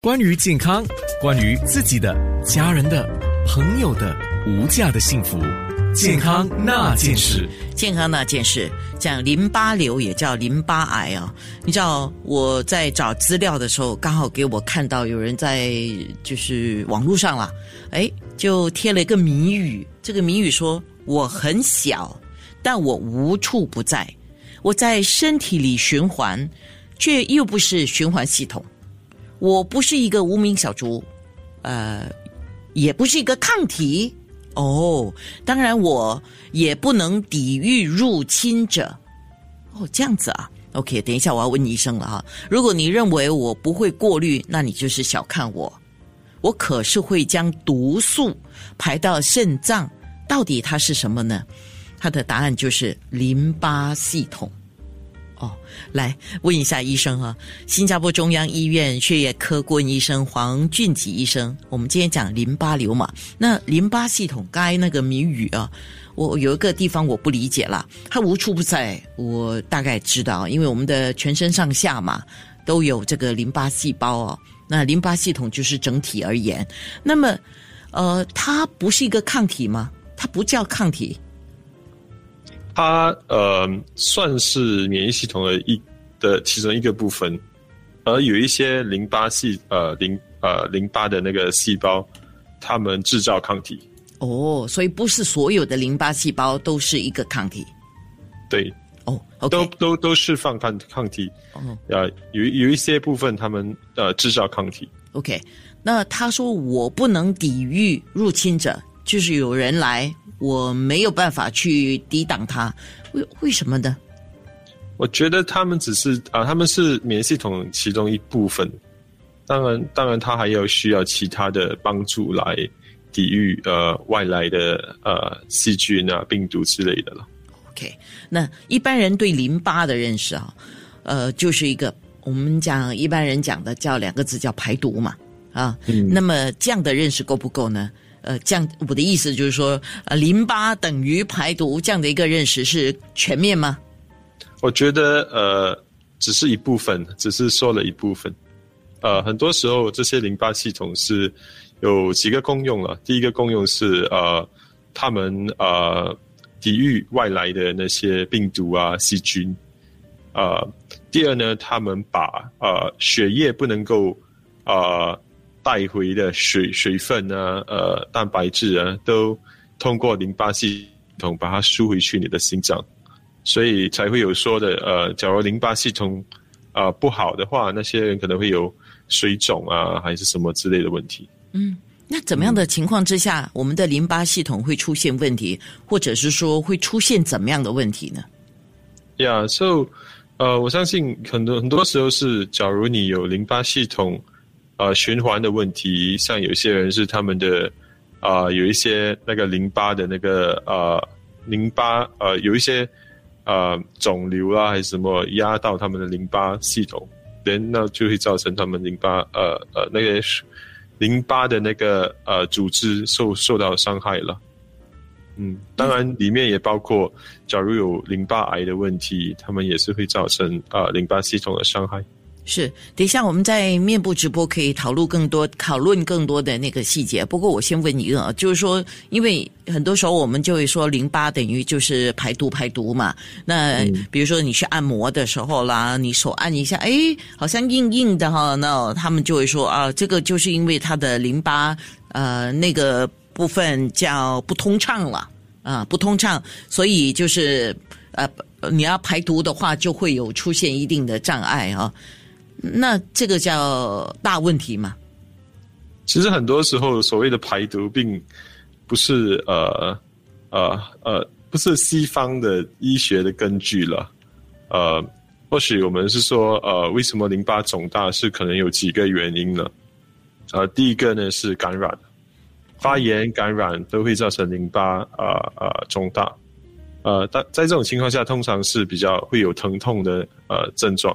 关于健康，关于自己的、家人的、朋友的无价的幸福，健康那件事。健康那件事，讲淋巴瘤也叫淋巴癌啊。你知道我在找资料的时候，刚好给我看到有人在就是网络上了，哎，就贴了一个谜语。这个谜语说：我很小，但我无处不在，我在身。体里循环，却又不是循环系统。我不是一个无名小卒，呃，也不是一个抗体哦。当然，我也不能抵御入侵者。哦，这样子啊。OK，等一下我要问医生了哈。如果你认为我不会过滤，那你就是小看我。我可是会将毒素排到肾脏。到底它是什么呢？它的答案就是淋巴系统。哦，来问一下医生啊，新加坡中央医院血液科顾问医生黄俊吉医生，我们今天讲淋巴瘤嘛，那淋巴系统，该那个谜语啊，我有一个地方我不理解了，它无处不在，我大概知道，因为我们的全身上下嘛都有这个淋巴细胞哦，那淋巴系统就是整体而言，那么呃，它不是一个抗体吗？它不叫抗体。它呃算是免疫系统的一的其中一个部分，而有一些淋巴系呃淋呃淋巴的那个细胞，它们制造抗体。哦，所以不是所有的淋巴细胞都是一个抗体。对。哦，都都都释放抗抗体。哦。呃，有有一些部分他们呃制造抗体。OK，那他说我不能抵御入侵者，就是有人来。我没有办法去抵挡它，为为什么呢？我觉得他们只是啊，他们是免疫系统其中一部分。当然，当然，他还有需要其他的帮助来抵御呃外来的呃细菌啊、病毒之类的了。OK，那一般人对淋巴的认识啊，呃，就是一个我们讲一般人讲的叫两个字叫排毒嘛啊。那么这样的认识够不够呢？呃，这样我的意思就是说，呃，淋巴等于排毒这样的一个认识是全面吗？我觉得呃，只是一部分，只是说了一部分。呃，很多时候这些淋巴系统是有几个功用了。第一个功用是呃，他们呃抵御外来的那些病毒啊、细菌。呃，第二呢，他们把呃血液不能够啊。带回的水水分啊，呃，蛋白质啊，都通过淋巴系统把它输回去你的心脏，所以才会有说的，呃，假如淋巴系统啊不好的话，那些人可能会有水肿啊，还是什么之类的问题。嗯，那怎么样的情况之下，我们的淋巴系统会出现问题，或者是说会出现怎么样的问题呢？呀，so，呃，我相信很多很多时候是，假如你有淋巴系统。呃，循环的问题，像有些人是他们的，啊，有一些那个淋巴的那个呃，淋巴呃，有一些呃肿瘤啊，还是什么压到他们的淋巴系统，人那就会造成他们淋巴呃呃那个淋巴的那个呃组织受受到伤害了。嗯，当然里面也包括，假如有淋巴癌的问题，他们也是会造成啊淋巴系统的伤害。是，等一下我们在面部直播可以讨论更多，讨论更多的那个细节。不过我先问一个啊，就是说，因为很多时候我们就会说淋巴等于就是排毒排毒嘛。那比如说你去按摩的时候啦，你手按一下，哎，好像硬硬的哈，那他们就会说啊，这个就是因为它的淋巴呃那个部分叫不通畅了啊，不通畅，所以就是呃你要排毒的话，就会有出现一定的障碍啊。那这个叫大问题吗？其实很多时候，所谓的排毒，并不是呃呃呃，不是西方的医学的根据了。呃，或许我们是说，呃，为什么淋巴肿大是可能有几个原因呢？呃，第一个呢是感染，发炎感染都会造成淋巴啊啊肿大。呃，但在这种情况下，通常是比较会有疼痛的呃症状。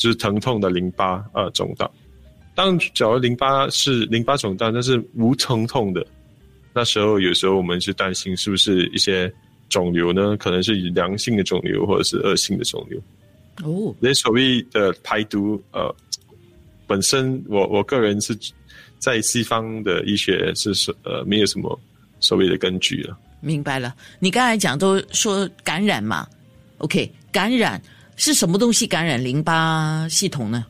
就是疼痛的淋巴呃肿大，当假如淋巴是淋巴肿大，但是无疼痛的，那时候有时候我们是担心是不是一些肿瘤呢？可能是良性的肿瘤或者是恶性的肿瘤。哦，那所谓的排毒呃本身我我个人是在西方的医学是说呃没有什么所谓的根据了。明白了，你刚才讲都说感染嘛，OK，感染是什么东西感染淋巴系统呢？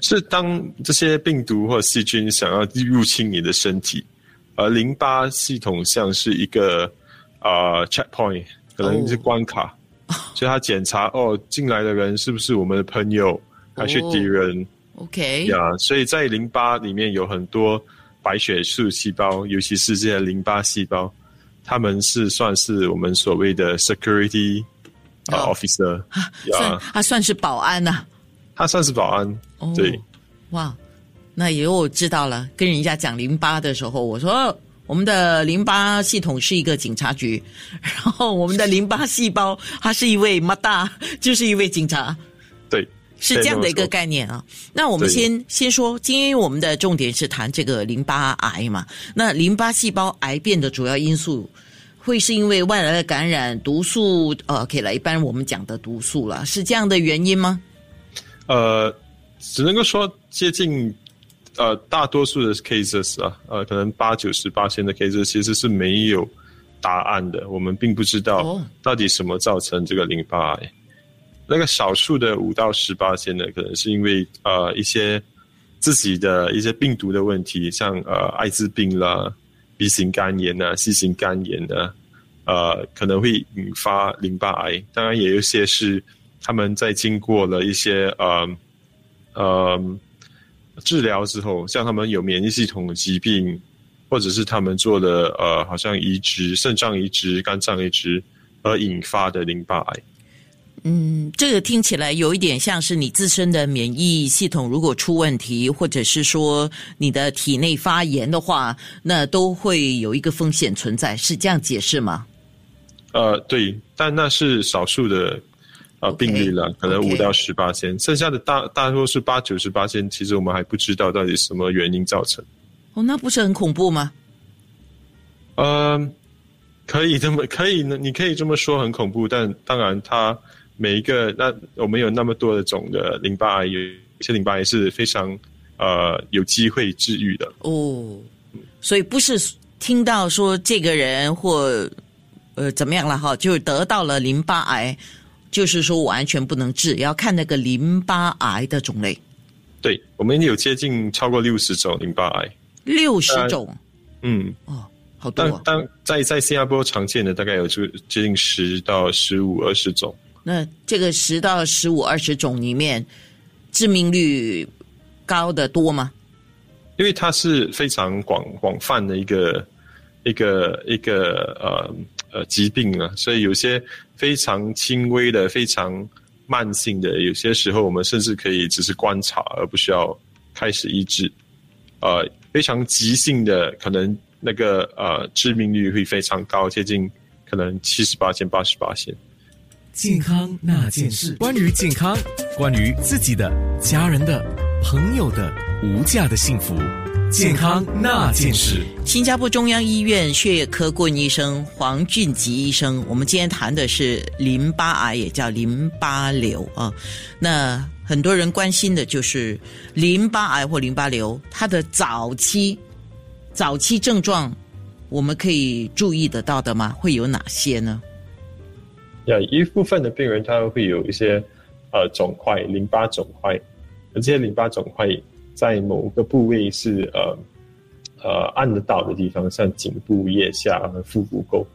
是当这些病毒或细菌想要入侵你的身体，而淋巴系统像是一个啊 checkpoint，可能是关卡，所以他检查哦进来的人是不是我们的朋友还是敌人？OK，呀，所以在淋巴里面有很多白血素细胞，尤其是这些淋巴细胞。他们是算是我们所谓的 security officer 啊，算他算是保安呐，他算是保安，对，哇，那以后我知道了。跟人家讲淋巴的时候，我说我们的淋巴系统是一个警察局，然后我们的淋巴细胞他是一位马大，就是一位警察，对。是这样的一个概念啊。那我们先先说，今天我们的重点是谈这个淋巴癌嘛。那淋巴细胞癌变的主要因素，会是因为外来的感染、毒素，呃，可以了，一般我们讲的毒素了，是这样的原因吗？呃，只能够说接近，呃，大多数的 cases 啊，呃，可能八九十八千的 cases 其实是没有答案的，我们并不知道到底什么造成这个淋巴癌。那个少数的五到十八千的，可能是因为呃一些自己的一些病毒的问题，像呃艾滋病啦、B 型肝炎啊、C 型肝炎啊，呃可能会引发淋巴癌。当然，也有些是他们在经过了一些呃呃治疗之后，像他们有免疫系统的疾病，或者是他们做的呃好像移植、肾脏移植、肝脏移植而引发的淋巴癌。嗯，这个听起来有一点像是你自身的免疫系统如果出问题，或者是说你的体内发炎的话，那都会有一个风险存在，是这样解释吗？呃，对，但那是少数的呃病例了，可能五到十八千，剩下的大大多是八九十八千，其实我们还不知道到底什么原因造成。哦，那不是很恐怖吗？呃，可以这么可以呢？你可以这么说，很恐怖，但当然它。每一个，那我们有那么多的种的淋巴癌，有些淋巴癌是非常呃有机会治愈的哦。所以不是听到说这个人或呃怎么样了哈，就得到了淋巴癌，就是说完全不能治，要看那个淋巴癌的种类。对，我们有接近超过六十种淋巴癌，六十种，嗯，哦，好多。当当在在新加坡常见的大概有就接近十到十五二十种。那这个十到十五、二十种里面，致命率高的多吗？因为它是非常广广泛的一个一个一个呃呃疾病啊，所以有些非常轻微的、非常慢性的，有些时候我们甚至可以只是观察，而不需要开始医治。呃，非常急性的，可能那个呃致命率会非常高，接近可能七十八千、八十八千。健康那件事，关于健康，关于自己的、家人的、朋友的无价的幸福。健康那件事，新加坡中央医院血液科顾问医生黄俊吉医生，我们今天谈的是淋巴癌，也叫淋巴瘤啊。那很多人关心的就是淋巴癌或淋巴瘤，它的早期早期症状，我们可以注意得到的吗？会有哪些呢？呀，一部分的病人他会有一些呃肿块，淋巴肿块，而这些淋巴肿块在某个部位是呃呃按得到的地方，像颈部、腋下和腹股沟。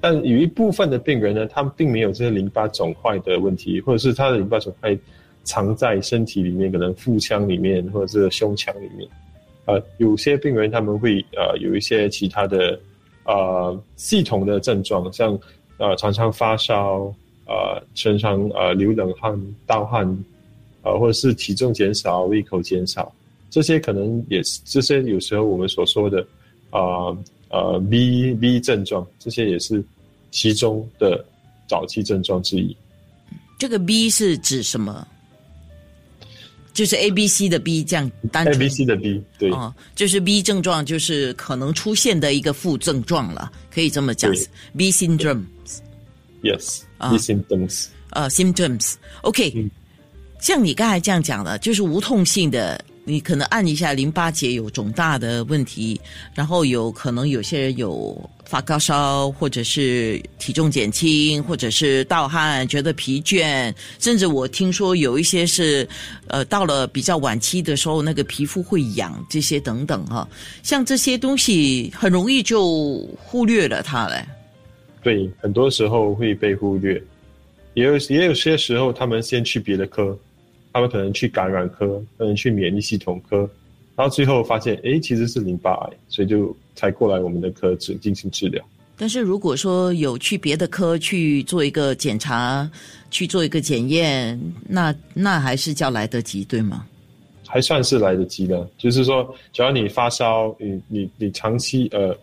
但有一部分的病人呢，他们并没有这些淋巴肿块的问题，或者是他的淋巴肿块藏在身体里面，可能腹腔里面或者是胸腔里面。呃，有些病人他们会呃有一些其他的呃系统的症状，像。呃，常常发烧，呃，身上呃流冷汗、盗汗，呃，或者是体重减少、胃口减少，这些可能也是这些有时候我们所说的啊呃 B B 症状，这些也是其中的早期症状之一。这个 B 是指什么？就是 A B C 的 B 这样单纯 A B C 的 B 对哦，就是 B 症状就是可能出现的一个副症状了，可以这么讲，B syndrome。Yes, 啊 symptoms. 呃，symptoms. OK，像你刚才这样讲的，就是无痛性的，你可能按一下淋巴结有肿大的问题，然后有可能有些人有发高烧，或者是体重减轻，或者是盗汗，觉得疲倦，甚至我听说有一些是，呃，到了比较晚期的时候，那个皮肤会痒，这些等等哈，像这些东西很容易就忽略了它嘞。对，很多时候会被忽略，也有也有些时候他们先去别的科。他们可能去感染科，可能去免疫系统科，然后最后发现，哎，其实是淋巴癌，所以就才过来我们的科治进行治疗。但是如果说有去别的科去做一个检查，去做一个检验，那那还是叫来得及，对吗？还算是来得及的，就是说，只要你发烧，你你你长期呃，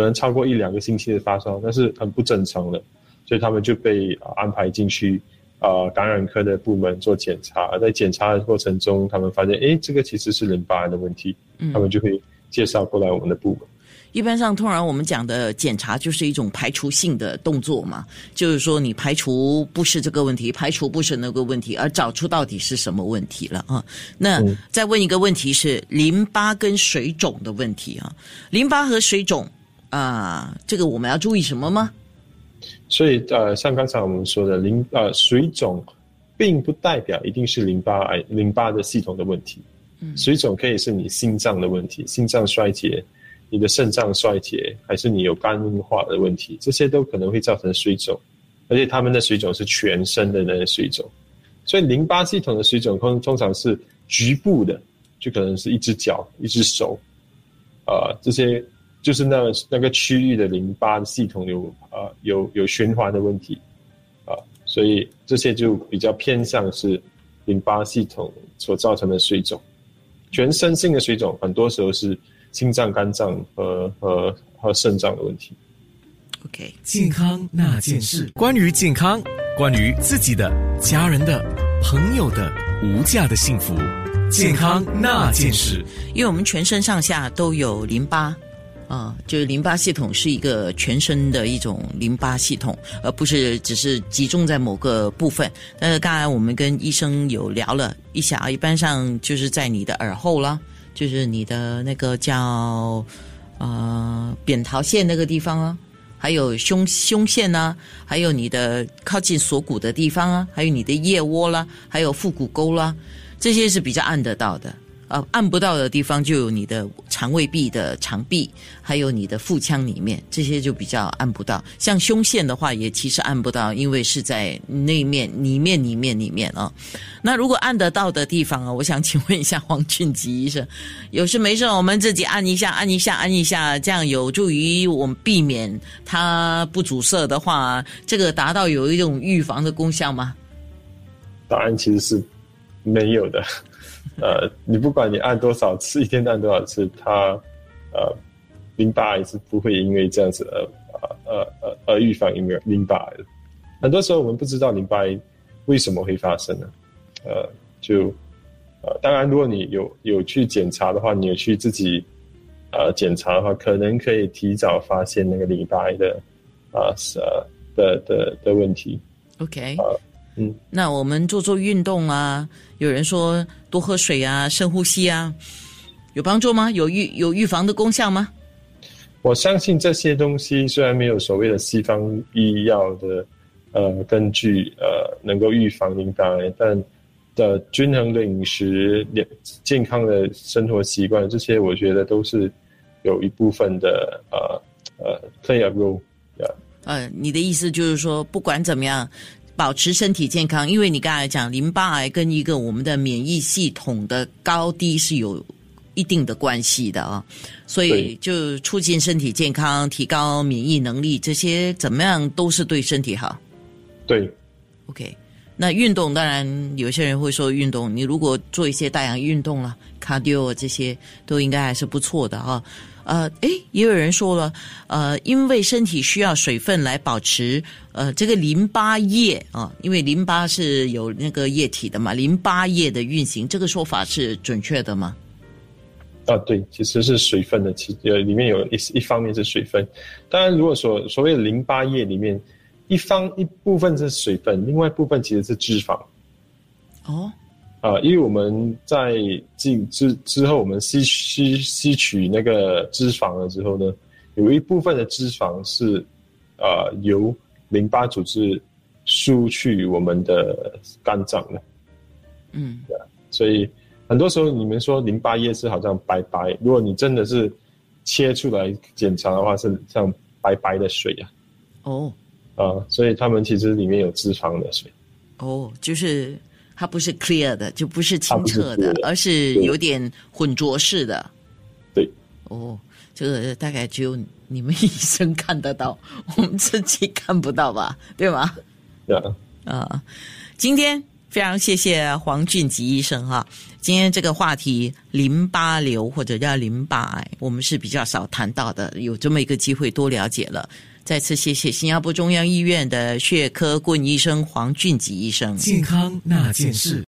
可能超过一两个星期的发烧，那是很不正常的，所以他们就被安排进去。呃，感染科的部门做检查，在检查的过程中，他们发现，哎，这个其实是淋巴癌的问题，他们就会介绍过来我们的部门。一般上，通常我们讲的检查就是一种排除性的动作嘛，就是说你排除不是这个问题，排除不是那个问题，而找出到底是什么问题了啊？那再问一个问题是淋巴跟水肿的问题啊，淋巴和水肿啊，这个我们要注意什么吗？所以，呃，像刚才我们说的，淋呃水肿，并不代表一定是淋巴癌、淋巴的系统的问题。嗯，水肿可以是你心脏的问题，心脏衰竭，你的肾脏衰竭，还是你有肝硬化的问题，这些都可能会造成水肿。而且他们的水肿是全身的那个水肿，所以淋巴系统的水肿通通常是局部的，就可能是一只脚、一只手，啊，这些。就是那那个区域的淋巴系统有啊有有循环的问题，啊，所以这些就比较偏向是淋巴系统所造成的水肿。全身性的水肿很多时候是心脏、肝脏和和和肾脏的问题。OK，健康那件事，关于健康，关于自己的、家人的、朋友的无价的幸福，健康那件事，因为我们全身上下都有淋巴。啊，就是淋巴系统是一个全身的一种淋巴系统，而不是只是集中在某个部分。但是刚才我们跟医生有聊了一下，一般上就是在你的耳后啦，就是你的那个叫呃扁桃腺那个地方啊，还有胸胸腺呢，还有你的靠近锁骨的地方啊，还有你的腋窝啦，还有腹股沟啦，这些是比较按得到的。呃，按不到的地方就有你的肠胃壁的肠壁，还有你的腹腔里面，这些就比较按不到。像胸腺的话，也其实按不到，因为是在内面、里面、里面、里面啊。那如果按得到的地方啊，我想请问一下黄俊吉医生，有事没事我们自己按一下、按一下、按一下，这样有助于我们避免它不阻塞的话，这个达到有一种预防的功效吗？答案其实是没有的。呃，你不管你按多少次，一天按多少次，它，呃，淋巴癌是不会因为这样子而，呃呃呃而预防因为淋巴癌的。很多时候我们不知道淋巴癌为什么会发生呢？呃，就，呃，当然如果你有有去检查的话，你有去自己，呃，检查的话，可能可以提早发现那个淋巴癌的，啊，是的的的问题。OK。嗯，那我们做做运动啊，有人说多喝水啊，深呼吸啊，有帮助吗？有预有预防的功效吗？我相信这些东西虽然没有所谓的西方医药的呃根据呃能够预防淋巴癌，但的均衡的饮食、健康的生活习惯，这些我觉得都是有一部分的呃呃 play a role。呃，你的意思就是说，不管怎么样。保持身体健康，因为你刚才讲淋巴癌跟一个我们的免疫系统的高低是有一定的关系的啊，所以就促进身体健康、提高免疫能力，这些怎么样都是对身体好。对，OK，那运动当然有些人会说运动，你如果做一些大氧运动了，cardio 这些都应该还是不错的啊。呃，诶，也有人说了，呃，因为身体需要水分来保持呃这个淋巴液啊，因为淋巴是有那个液体的嘛，淋巴液的运行，这个说法是准确的吗？啊，对，其实是水分的，其呃里面有一一方面是水分，当然如果说所谓淋巴液里面一方一部分是水分，另外一部分其实是脂肪。哦，啊，因为我们在进之之后，我们吸吸吸取那个脂肪了之后呢，有一部分的脂肪是呃由淋巴组织输去我们的肝脏的，嗯。对所以很多时候你们说淋巴液是好像白白，如果你真的是切出来检查的话，是像白白的水啊，哦啊，所以它们其实里面有脂肪的水。哦，就是它不是 clear 的，就不是清澈的而是有点混浊式的。对，哦，这个大概只有你们 医生看得到，我们自己看不到吧？对吗？对啊，啊，今天非常谢谢黄俊吉医生哈。今天这个话题淋巴瘤或者叫淋巴癌，我们是比较少谈到的，有这么一个机会多了解了。再次谢谢新加坡中央医院的血科顾问医生黄俊吉医生。健康那件事。